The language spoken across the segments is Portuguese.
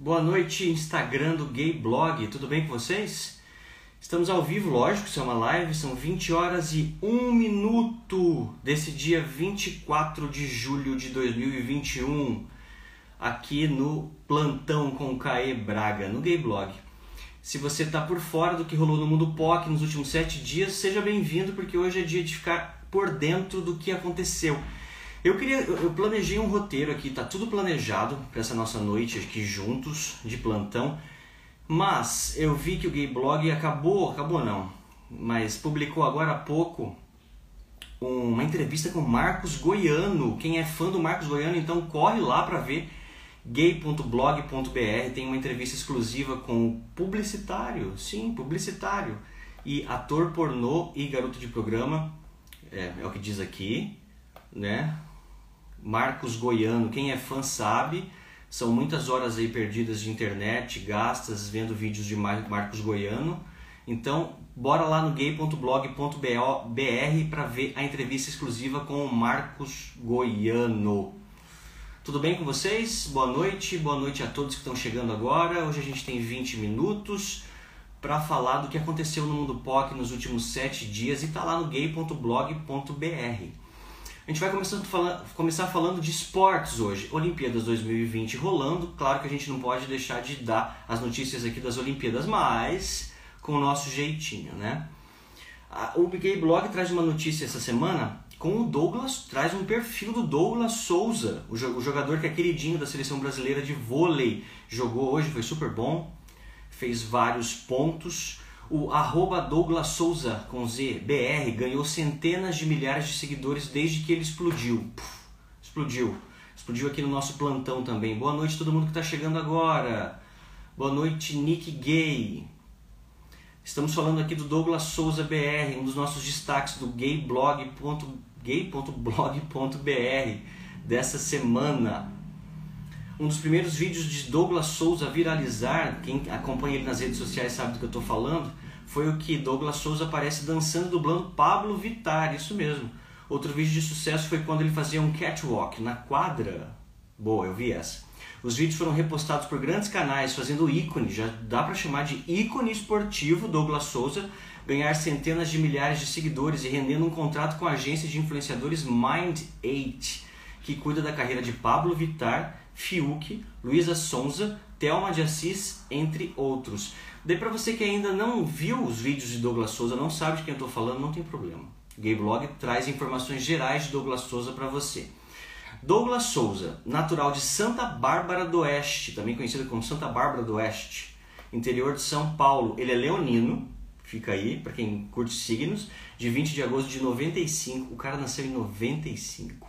Boa noite, Instagram do Gay Blog, tudo bem com vocês? Estamos ao vivo, lógico, isso é uma live, são 20 horas e 1 minuto desse dia 24 de julho de 2021, aqui no Plantão com Caê Braga, no Gay Blog. Se você está por fora do que rolou no mundo POC nos últimos 7 dias, seja bem-vindo, porque hoje é dia de ficar por dentro do que aconteceu. Eu queria, eu planejei um roteiro aqui, tá tudo planejado para essa nossa noite aqui juntos de plantão, mas eu vi que o Gay Blog acabou, acabou não, mas publicou agora há pouco uma entrevista com Marcos Goiano. Quem é fã do Marcos Goiano, então corre lá para ver gay.blog.br, tem uma entrevista exclusiva com o publicitário, sim, publicitário, e ator pornô e garoto de programa, é, é o que diz aqui, né? Marcos Goiano, quem é fã sabe, são muitas horas aí perdidas de internet, gastas vendo vídeos de Marcos Goiano. Então, bora lá no gay.blog.br para ver a entrevista exclusiva com o Marcos Goiano. Tudo bem com vocês? Boa noite, boa noite a todos que estão chegando agora. Hoje a gente tem 20 minutos para falar do que aconteceu no mundo POC nos últimos 7 dias e está lá no gay.blog.br. A gente vai começando fala, começar falando de esportes hoje. Olimpíadas 2020 rolando. Claro que a gente não pode deixar de dar as notícias aqui das Olimpíadas, mas com o nosso jeitinho, né? O Gay Blog traz uma notícia essa semana com o Douglas, traz um perfil do Douglas Souza, o jogador que é queridinho da seleção brasileira de vôlei. Jogou hoje, foi super bom, fez vários pontos. O arroba Douglas Souza com Z, BR, ganhou centenas de milhares de seguidores desde que ele explodiu. Puf, explodiu. Explodiu aqui no nosso plantão também. Boa noite todo mundo que está chegando agora. Boa noite, Nick Gay. Estamos falando aqui do Douglas Souza BR, um dos nossos destaques do gayblog.blog.br dessa semana. Um dos primeiros vídeos de Douglas Souza viralizar, quem acompanha ele nas redes sociais sabe do que eu estou falando, foi o que Douglas Souza aparece dançando dublando Pablo Vittar, isso mesmo. Outro vídeo de sucesso foi quando ele fazia um catwalk na quadra. Boa, eu vi essa. Os vídeos foram repostados por grandes canais, fazendo ícone, já dá para chamar de ícone esportivo Douglas Souza, ganhar centenas de milhares de seguidores e rendendo um contrato com a agência de influenciadores Mind8, que cuida da carreira de Pablo Vittar Fiuk, Luísa Sonza, Thelma de Assis, entre outros. Daí para você que ainda não viu os vídeos de Douglas Souza, não sabe de quem eu estou falando, não tem problema. O Gay Blog traz informações gerais de Douglas Souza para você. Douglas Souza, natural de Santa Bárbara do Oeste, também conhecido como Santa Bárbara do Oeste, interior de São Paulo. Ele é leonino, fica aí para quem curte signos, de 20 de agosto de 95. O cara nasceu em 95.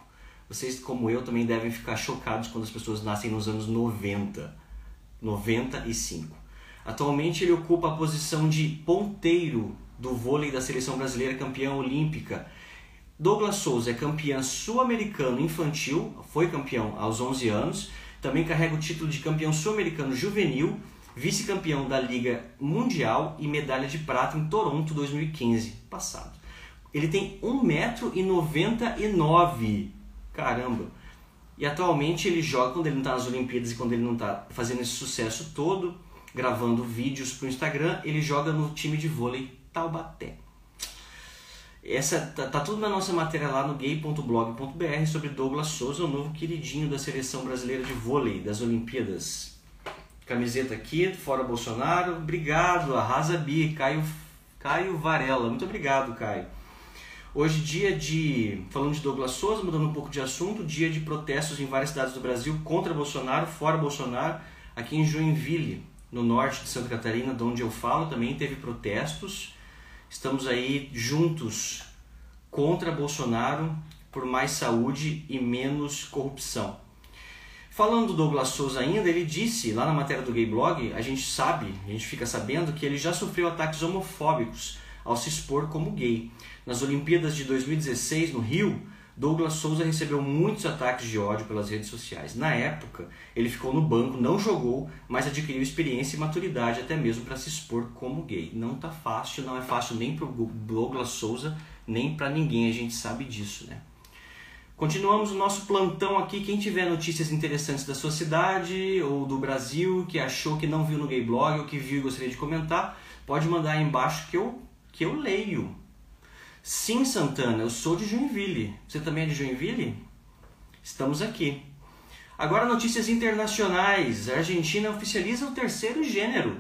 Vocês, como eu, também devem ficar chocados quando as pessoas nascem nos anos 90. 95. Atualmente ele ocupa a posição de ponteiro do vôlei da seleção brasileira campeã olímpica. Douglas Souza é campeão sul-americano infantil, foi campeão aos 11 anos, também carrega o título de campeão sul-americano juvenil, vice-campeão da Liga Mundial e medalha de prata em Toronto 2015, passado. Ele tem 1,99m caramba. E atualmente ele joga quando ele não está nas Olimpíadas e quando ele não está fazendo esse sucesso todo, gravando vídeos para o Instagram, ele joga no time de vôlei Taubaté. Essa tá, tá, tudo na nossa matéria lá no gay.blog.br sobre Douglas Souza, o novo queridinho da seleção brasileira de vôlei das Olimpíadas. Camiseta aqui, fora Bolsonaro. Obrigado, arrasa Bi, Caio, Caio Varela. Muito obrigado, Caio. Hoje, dia de. Falando de Douglas Souza, mudando um pouco de assunto, dia de protestos em várias cidades do Brasil contra Bolsonaro, fora Bolsonaro. Aqui em Joinville, no norte de Santa Catarina, de onde eu falo, também teve protestos. Estamos aí juntos contra Bolsonaro por mais saúde e menos corrupção. Falando do Douglas Souza ainda, ele disse lá na matéria do Gay Blog, a gente sabe, a gente fica sabendo que ele já sofreu ataques homofóbicos ao se expor como gay. Nas Olimpíadas de 2016, no Rio, Douglas Souza recebeu muitos ataques de ódio pelas redes sociais. Na época, ele ficou no banco, não jogou, mas adquiriu experiência e maturidade até mesmo para se expor como gay. Não tá fácil, não é fácil nem para Douglas Souza, nem para ninguém, a gente sabe disso, né? Continuamos o nosso plantão aqui. Quem tiver notícias interessantes da sua cidade ou do Brasil, que achou que não viu no Gay Blog ou que viu e gostaria de comentar, pode mandar aí embaixo que eu, que eu leio. Sim, Santana, eu sou de Joinville. Você também é de Joinville? Estamos aqui. Agora, notícias internacionais. A Argentina oficializa o terceiro gênero.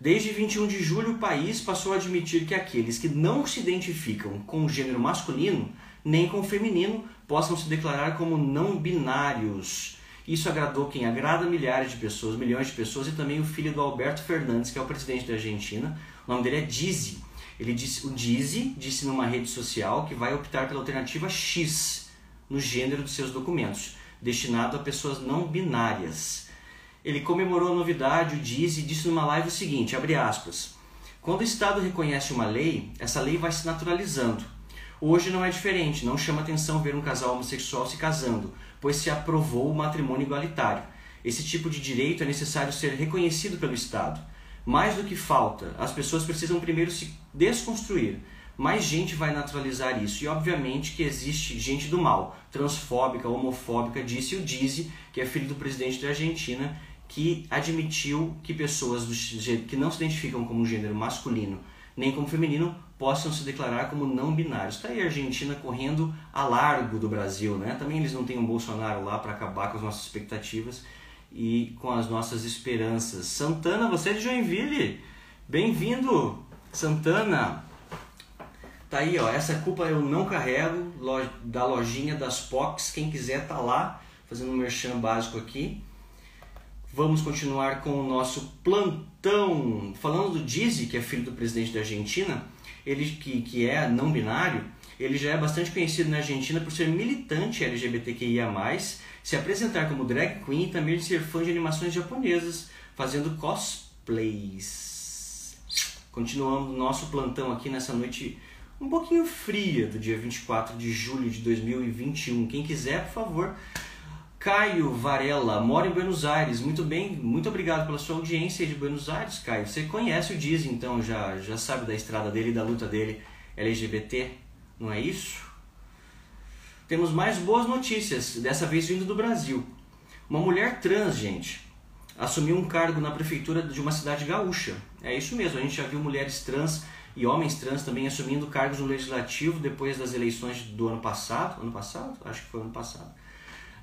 Desde 21 de julho, o país passou a admitir que aqueles que não se identificam com o gênero masculino nem com o feminino possam se declarar como não binários. Isso agradou quem agrada milhares de pessoas, milhões de pessoas e também o filho do Alberto Fernandes, que é o presidente da Argentina. O nome dele é Dizzy. Ele disse, o Dizzy disse numa rede social que vai optar pela alternativa X no gênero de seus documentos, destinado a pessoas não binárias. Ele comemorou a novidade, o Dizzy disse numa live o seguinte, abre aspas, quando o Estado reconhece uma lei, essa lei vai se naturalizando. Hoje não é diferente, não chama atenção ver um casal homossexual se casando, pois se aprovou o matrimônio igualitário. Esse tipo de direito é necessário ser reconhecido pelo Estado. Mais do que falta, as pessoas precisam primeiro se desconstruir. Mais gente vai naturalizar isso. E obviamente que existe gente do mal, transfóbica, homofóbica, disse o Dizzy, que é filho do presidente da Argentina, que admitiu que pessoas do, que não se identificam como gênero masculino nem como feminino possam se declarar como não binários. Está aí a Argentina correndo a largo do Brasil, né? Também eles não têm um Bolsonaro lá para acabar com as nossas expectativas e com as nossas esperanças. Santana, você é de Joinville. Bem-vindo, Santana. Tá aí, ó. Essa culpa eu não carrego da lojinha das POCs. Quem quiser tá lá, fazendo um merchan básico aqui. Vamos continuar com o nosso plantão. Falando do Dizzy, que é filho do presidente da Argentina, ele que, que é não binário, ele já é bastante conhecido na Argentina por ser militante LGBTQIA+, se apresentar como drag queen e também ser fã de animações japonesas, fazendo cosplays. Continuando nosso plantão aqui nessa noite um pouquinho fria do dia 24 de julho de 2021. Quem quiser, por favor, Caio Varela, mora em Buenos Aires. Muito bem, muito obrigado pela sua audiência de Buenos Aires, Caio. Você conhece o Diz, então, já, já sabe da estrada dele e da luta dele LGBT, não é isso? Temos mais boas notícias, dessa vez vindo do Brasil. Uma mulher trans, gente, assumiu um cargo na prefeitura de uma cidade gaúcha. É isso mesmo, a gente já viu mulheres trans e homens trans também assumindo cargos no legislativo depois das eleições do ano passado. Ano passado? Acho que foi ano passado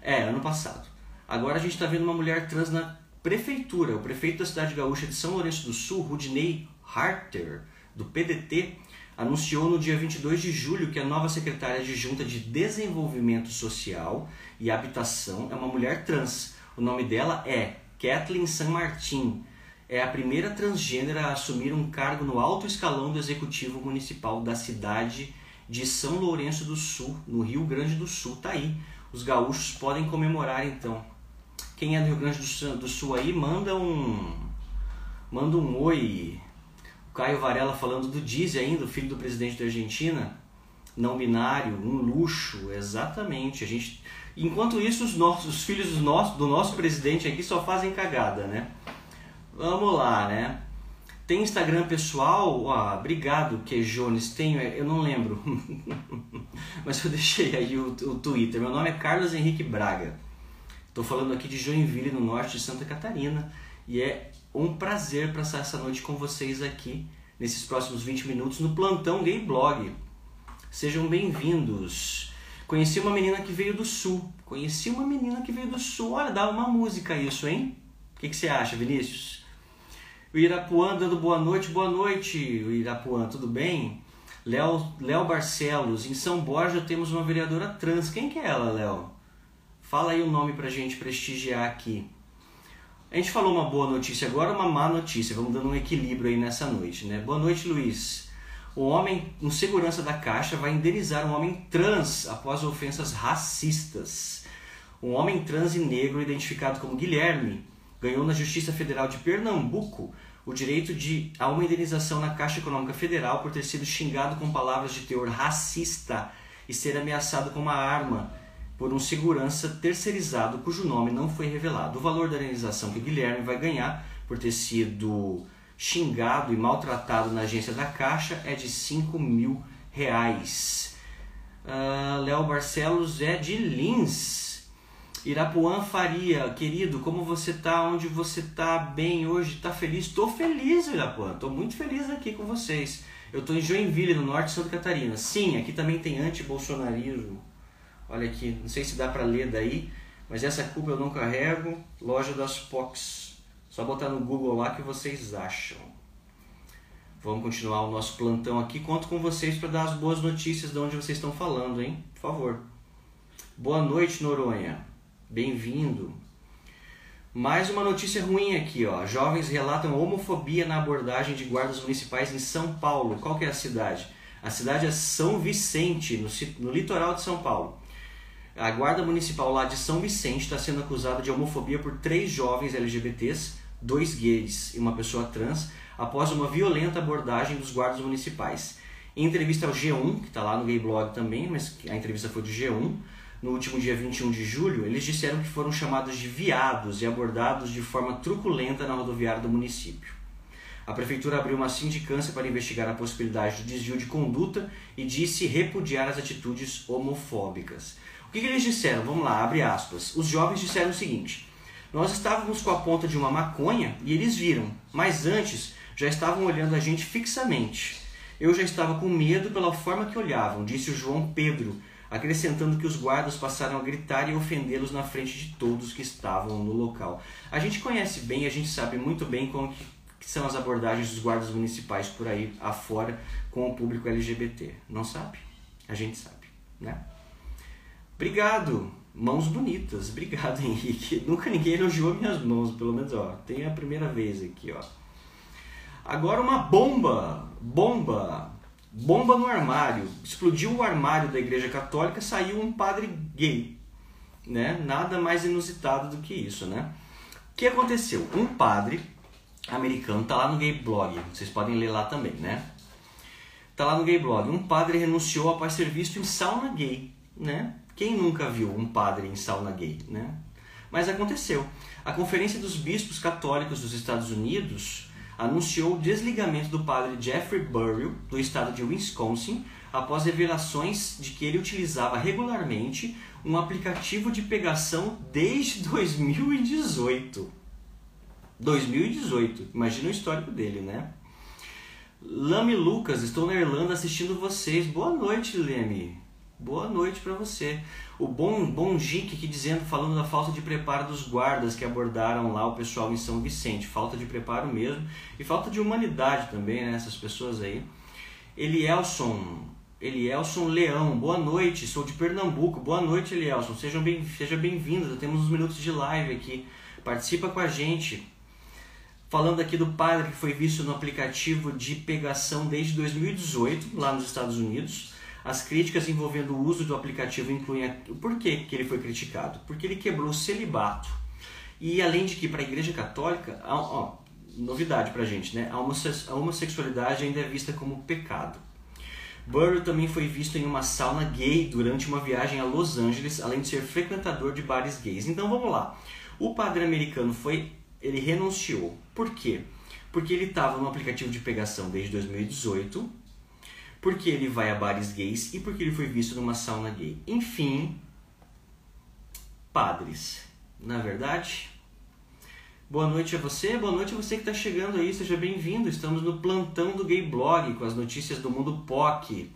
é, ano passado. Agora a gente está vendo uma mulher trans na prefeitura. O prefeito da cidade gaúcha de São Lourenço do Sul, Rudinei Harter, do PDT, anunciou no dia 22 de julho que a nova secretária de Junta de Desenvolvimento Social e Habitação é uma mulher trans. O nome dela é Kathleen San Martin. É a primeira transgênera a assumir um cargo no alto escalão do Executivo Municipal da cidade de São Lourenço do Sul, no Rio Grande do Sul. Tá aí os gaúchos podem comemorar então. Quem é do Rio Grande do Sul, do Sul aí, manda um manda um oi. Caio Varela falando do Diz ainda, o filho do presidente da Argentina, não binário, um luxo, exatamente. A gente, enquanto isso, os nossos os filhos do nosso, do nosso presidente aqui só fazem cagada, né? Vamos lá, né? Tem Instagram pessoal? Ah, obrigado, Quejones. Tenho, é, eu não lembro. Mas eu deixei aí o, o Twitter. Meu nome é Carlos Henrique Braga. Estou falando aqui de Joinville, no norte de Santa Catarina. E é um prazer passar essa noite com vocês aqui, nesses próximos 20 minutos, no Plantão Gay Blog. Sejam bem-vindos. Conheci uma menina que veio do sul. Conheci uma menina que veio do sul. Olha, dá uma música isso, hein? O que, que você acha, Vinícius? O Irapuã dando boa noite, boa noite, Irapuã, tudo bem? Léo, Léo Barcelos, em São Borja temos uma vereadora trans. Quem que é ela, Léo? Fala aí o nome pra gente prestigiar aqui. A gente falou uma boa notícia agora, uma má notícia. Vamos dando um equilíbrio aí nessa noite, né? Boa noite, Luiz. O homem, um segurança da Caixa, vai indenizar um homem trans após ofensas racistas. Um homem trans e negro identificado como Guilherme ganhou na Justiça Federal de Pernambuco o direito de a uma indenização na Caixa Econômica Federal por ter sido xingado com palavras de teor racista e ser ameaçado com uma arma por um segurança terceirizado cujo nome não foi revelado. O valor da indenização que Guilherme vai ganhar por ter sido xingado e maltratado na agência da Caixa é de 5 mil reais. Uh, Léo Barcelos é de Lins. Irapuã Faria, querido, como você tá? Onde você tá bem hoje? Tá feliz? Tô feliz, Irapuã. Tô muito feliz aqui com vocês. Eu tô em Joinville, no norte de Santa Catarina. Sim, aqui também tem anti-bolsonarismo. Olha aqui, não sei se dá para ler daí, mas essa culpa eu não carrego. Loja das Pox. Só botar no Google lá que vocês acham. Vamos continuar o nosso plantão aqui. Conto com vocês para dar as boas notícias de onde vocês estão falando, hein? Por favor. Boa noite, Noronha. Bem-vindo. Mais uma notícia ruim aqui, ó. Jovens relatam homofobia na abordagem de guardas municipais em São Paulo. Qual que é a cidade? A cidade é São Vicente, no, no litoral de São Paulo. A guarda municipal lá de São Vicente está sendo acusada de homofobia por três jovens LGBTs, dois gays e uma pessoa trans, após uma violenta abordagem dos guardas municipais. Em entrevista ao G1, que está lá no Gay Blog também, mas a entrevista foi do G1, no último dia 21 de julho, eles disseram que foram chamados de viados e abordados de forma truculenta na rodoviária do município. A prefeitura abriu uma sindicância para investigar a possibilidade de desvio de conduta e disse repudiar as atitudes homofóbicas. O que, que eles disseram? Vamos lá, abre aspas. Os jovens disseram o seguinte: Nós estávamos com a ponta de uma maconha e eles viram, mas antes já estavam olhando a gente fixamente. Eu já estava com medo pela forma que olhavam, disse o João Pedro, acrescentando que os guardas passaram a gritar e ofendê-los na frente de todos que estavam no local. A gente conhece bem, a gente sabe muito bem como que são as abordagens dos guardas municipais por aí afora com o público LGBT. Não sabe? A gente sabe, né? Obrigado, mãos bonitas. Obrigado, Henrique. Nunca ninguém elogiou minhas mãos, pelo menos, ó. Tem a primeira vez aqui, ó. Agora uma bomba, bomba, bomba no armário. Explodiu o armário da Igreja Católica, saiu um padre gay, né? Nada mais inusitado do que isso, né? O que aconteceu? Um padre americano tá lá no Gay Blog, vocês podem ler lá também, né? Tá lá no Gay Blog. Um padre renunciou após ser visto em sauna gay, né? Quem nunca viu um padre em sauna gay, né? Mas aconteceu. A Conferência dos Bispos Católicos dos Estados Unidos anunciou o desligamento do padre Jeffrey Burrill, do estado de Wisconsin, após revelações de que ele utilizava regularmente um aplicativo de pegação desde 2018. 2018, imagina o histórico dele, né? Lame Lucas, estou na Irlanda assistindo vocês. Boa noite, Leme. Boa noite para você. O bom bom aqui dizendo, falando da falta de preparo dos guardas que abordaram lá o pessoal em São Vicente. Falta de preparo mesmo e falta de humanidade também, né? Essas pessoas aí. Elielson, Elielson Leão, boa noite. Sou de Pernambuco. Boa noite, Elielson. Sejam bem, seja bem-vindo. Temos uns minutos de live aqui. Participa com a gente. Falando aqui do padre que foi visto no aplicativo de pegação desde 2018 lá nos Estados Unidos. As críticas envolvendo o uso do aplicativo incluem por que, ele foi criticado? Porque ele quebrou o celibato. E além de que para a Igreja Católica, ó, novidade para gente, né? A homossexualidade ainda é vista como pecado. Burrow também foi visto em uma sauna gay durante uma viagem a Los Angeles, além de ser frequentador de bares gays. Então vamos lá. O padre americano foi, ele renunciou. Por quê? Porque ele estava no aplicativo de pegação desde 2018 porque ele vai a bares gays e porque ele foi visto numa sauna gay. Enfim, padres, na é verdade. Boa noite a você, boa noite a você que está chegando aí, seja bem-vindo. Estamos no plantão do Gay Blog com as notícias do mundo POC.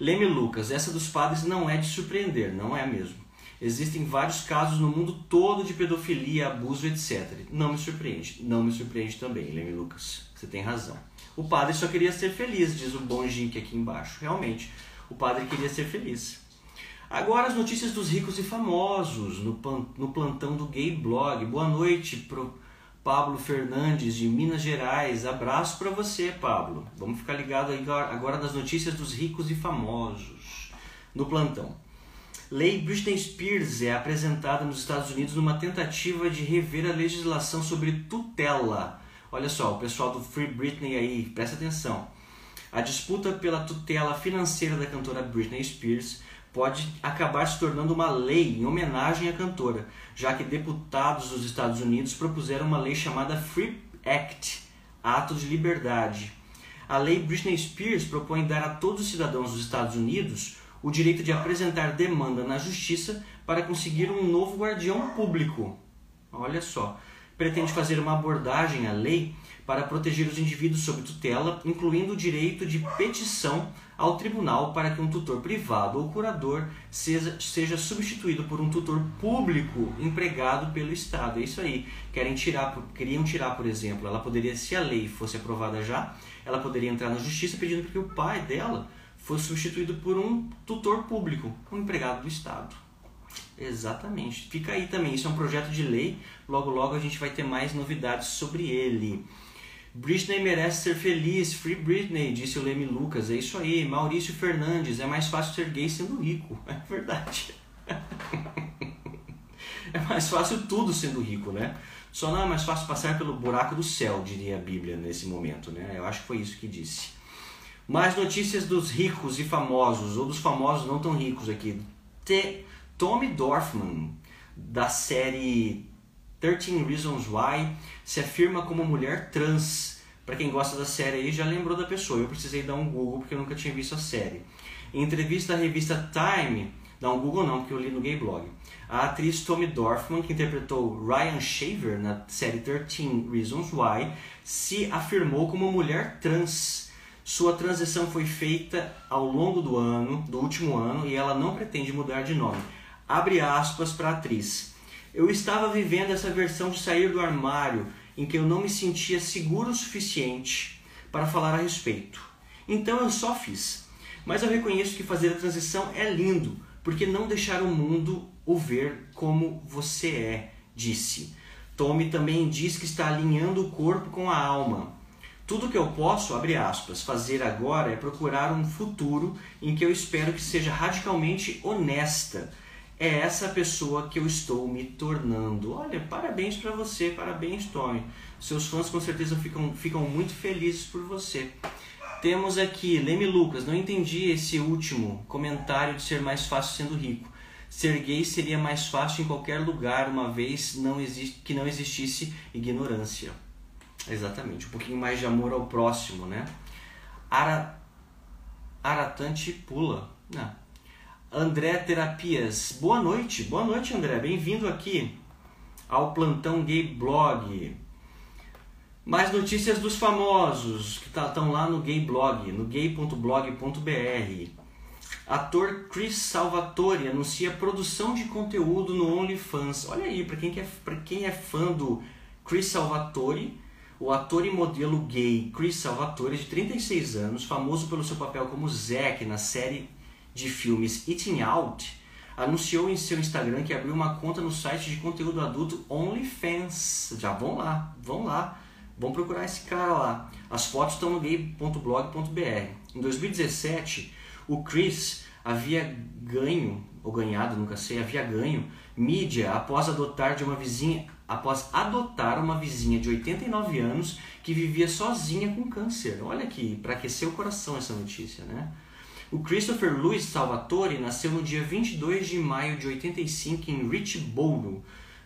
Leme Lucas, essa dos padres não é de surpreender, não é mesmo. Existem vários casos no mundo todo de pedofilia, abuso, etc. Não me surpreende, não me surpreende também, Leme Lucas. Você tem razão. O padre só queria ser feliz, diz o bom Jink aqui embaixo. Realmente, o padre queria ser feliz. Agora as notícias dos ricos e famosos no, no plantão do Gay Blog. Boa noite pro Pablo Fernandes de Minas Gerais. Abraço para você, Pablo. Vamos ficar ligado agora nas notícias dos ricos e famosos no plantão. Lei Britney Spears é apresentada nos Estados Unidos numa tentativa de rever a legislação sobre tutela Olha só, o pessoal do Free Britney aí, presta atenção. A disputa pela tutela financeira da cantora Britney Spears pode acabar se tornando uma lei em homenagem à cantora, já que deputados dos Estados Unidos propuseram uma lei chamada Free Act, Ato de Liberdade. A lei Britney Spears propõe dar a todos os cidadãos dos Estados Unidos o direito de apresentar demanda na justiça para conseguir um novo guardião público. Olha só. Pretende fazer uma abordagem à lei para proteger os indivíduos sob tutela, incluindo o direito de petição ao tribunal para que um tutor privado ou curador seja, seja substituído por um tutor público empregado pelo Estado. É isso aí. Querem tirar, queriam tirar, por exemplo, ela poderia, se a lei fosse aprovada já, ela poderia entrar na justiça pedindo que o pai dela fosse substituído por um tutor público, um empregado do Estado. Exatamente. Fica aí também. Isso é um projeto de lei. Logo, logo a gente vai ter mais novidades sobre ele. Britney merece ser feliz. Free Britney, disse o Leme Lucas. É isso aí. Maurício Fernandes. É mais fácil ser gay sendo rico. É verdade. é mais fácil tudo sendo rico, né? Só não é mais fácil passar pelo buraco do céu, diria a Bíblia nesse momento, né? Eu acho que foi isso que disse. Mais notícias dos ricos e famosos, ou dos famosos não tão ricos aqui. T Tommy Dorfman, da série 13 Reasons Why, se afirma como mulher trans. Para quem gosta da série aí já lembrou da pessoa. Eu precisei dar um Google porque eu nunca tinha visto a série. Em entrevista à revista Time, dá um Google não, porque eu li no Gay Blog. A atriz Tommy Dorfman, que interpretou Ryan Shaver na série 13 Reasons Why, se afirmou como mulher trans. Sua transição foi feita ao longo do ano, do último ano, e ela não pretende mudar de nome. Abre aspas para a atriz. Eu estava vivendo essa versão de sair do armário em que eu não me sentia seguro o suficiente para falar a respeito. Então eu só fiz. Mas eu reconheço que fazer a transição é lindo, porque não deixar o mundo o ver como você é, disse. Tommy também diz que está alinhando o corpo com a alma. Tudo que eu posso, abre aspas, fazer agora é procurar um futuro em que eu espero que seja radicalmente honesta é essa pessoa que eu estou me tornando. Olha, parabéns para você, parabéns, Tommy. Seus fãs com certeza ficam, ficam muito felizes por você. Temos aqui, Leme Lucas, não entendi esse último comentário de ser mais fácil sendo rico. Ser gay seria mais fácil em qualquer lugar, uma vez não existe, que não existisse ignorância. Exatamente, um pouquinho mais de amor ao próximo, né? Ara, aratante pula. Não, André Terapias. Boa noite, boa noite André, bem-vindo aqui ao Plantão Gay Blog. Mais notícias dos famosos que estão tá, lá no Gay Blog, no gay.blog.br. Ator Chris Salvatore anuncia produção de conteúdo no OnlyFans. Olha aí, para quem, é, quem é fã do Chris Salvatore, o ator e modelo gay Chris Salvatore, de 36 anos, famoso pelo seu papel como Zack na série de filmes Eating Out, anunciou em seu Instagram que abriu uma conta no site de conteúdo adulto OnlyFans. Já vão lá, vão lá, vão procurar esse cara lá. As fotos estão no gay.blog.br. Em 2017, o Chris havia ganho, ou ganhado, nunca sei, havia ganho mídia após adotar de uma vizinha, após adotar uma vizinha de 89 anos que vivia sozinha com câncer. Olha aqui, para aquecer o coração essa notícia, né? O Christopher Louis Salvatore nasceu no dia 22 de maio de 85 em Richboro,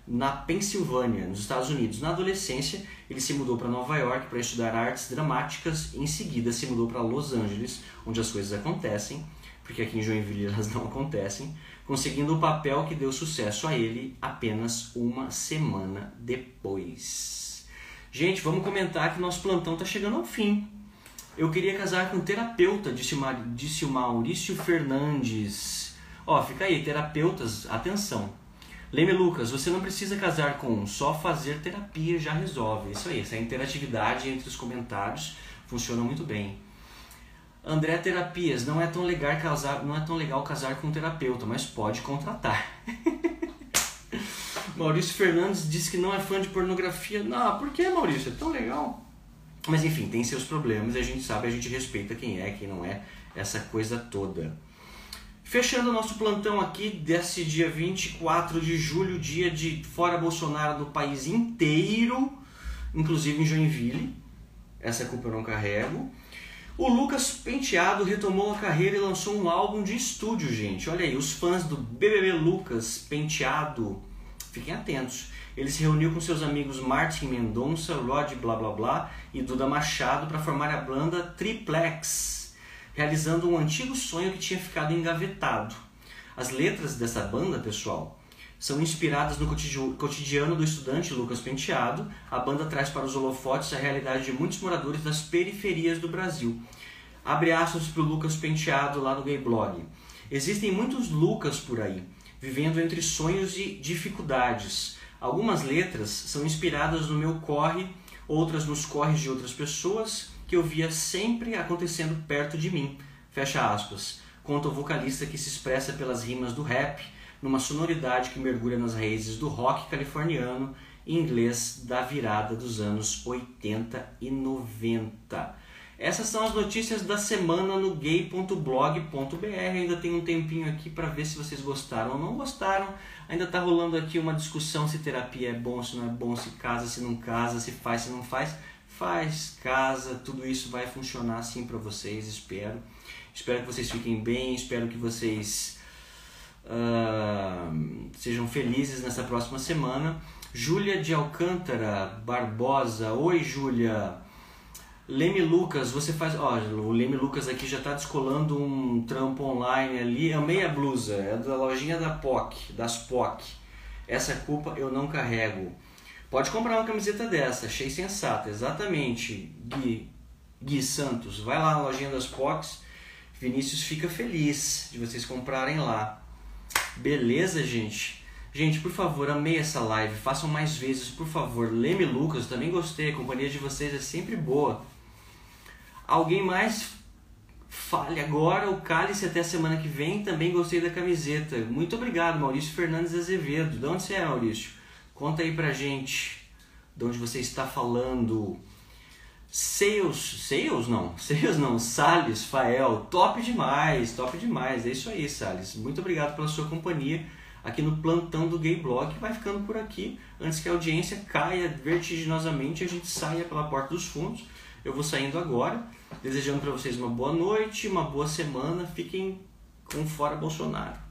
na Pensilvânia, nos Estados Unidos. Na adolescência, ele se mudou para Nova York para estudar artes dramáticas em seguida se mudou para Los Angeles, onde as coisas acontecem, porque aqui em Joinville elas não acontecem, conseguindo o papel que deu sucesso a ele apenas uma semana depois. Gente, vamos comentar que nosso plantão está chegando ao fim. Eu queria casar com um terapeuta, disse, disse o Maurício Fernandes. Ó, fica aí, terapeutas, atenção. Leme Lucas, você não precisa casar com um, só fazer terapia já resolve. Isso aí, essa interatividade entre os comentários funciona muito bem. André Terapias, não é tão legal casar, não é tão legal casar com um terapeuta, mas pode contratar. Maurício Fernandes disse que não é fã de pornografia. Não, por que Maurício? É tão legal. Mas enfim, tem seus problemas e a gente sabe, a gente respeita quem é, quem não é, essa coisa toda. Fechando o nosso plantão aqui desse dia 24 de julho, dia de fora Bolsonaro no país inteiro, inclusive em Joinville. Essa culpa eu não carrego. O Lucas Penteado retomou a carreira e lançou um álbum de estúdio, gente. Olha aí, os fãs do BBB Lucas Penteado, fiquem atentos. Ele se reuniu com seus amigos Martin Mendonça, Rod Blá Blá Blá e Duda Machado para formar a banda Triplex. realizando um antigo sonho que tinha ficado engavetado. As letras dessa banda, pessoal, são inspiradas no cotidiano do estudante Lucas Penteado. A banda traz para os holofotes a realidade de muitos moradores das periferias do Brasil. Abre aspas para o Lucas Penteado lá no Gay Blog. Existem muitos Lucas por aí, vivendo entre sonhos e dificuldades. Algumas letras são inspiradas no meu corre, outras nos corres de outras pessoas que eu via sempre acontecendo perto de mim. Fecha aspas. Conta o vocalista que se expressa pelas rimas do rap, numa sonoridade que mergulha nas raízes do rock californiano e inglês da virada dos anos 80 e 90. Essas são as notícias da semana no gay.blog.br. Ainda tem um tempinho aqui para ver se vocês gostaram ou não gostaram. Ainda está rolando aqui uma discussão se terapia é bom, se não é bom, se casa, se não casa, se faz, se não faz. Faz, casa, tudo isso vai funcionar assim para vocês, espero. Espero que vocês fiquem bem, espero que vocês uh, sejam felizes nessa próxima semana. Júlia de Alcântara Barbosa, oi Júlia. Leme Lucas, você faz. Ó, o Leme Lucas aqui já está descolando um trampo online ali. É meia blusa, é da lojinha da POC, das POC. Essa culpa eu não carrego. Pode comprar uma camiseta dessa, achei sensata, exatamente. Gui, Gui Santos, vai lá na lojinha das POCs. Vinícius fica feliz de vocês comprarem lá. Beleza, gente? Gente, por favor, amei essa live. Façam mais vezes, por favor. Leme Lucas, também gostei. A companhia de vocês é sempre boa. Alguém mais fale agora o cálice até a semana que vem. Também gostei da camiseta. Muito obrigado, Maurício Fernandes Azevedo. De onde você é, Maurício? Conta aí pra gente de onde você está falando. Sales, Sales não, Sales não, Salles, Fael, top demais, top demais. É isso aí, Salles. Muito obrigado pela sua companhia aqui no plantão do Gay Blog. Vai ficando por aqui antes que a audiência caia vertiginosamente a gente saia pela porta dos fundos. Eu vou saindo agora, desejando para vocês uma boa noite, uma boa semana. Fiquem com fora Bolsonaro.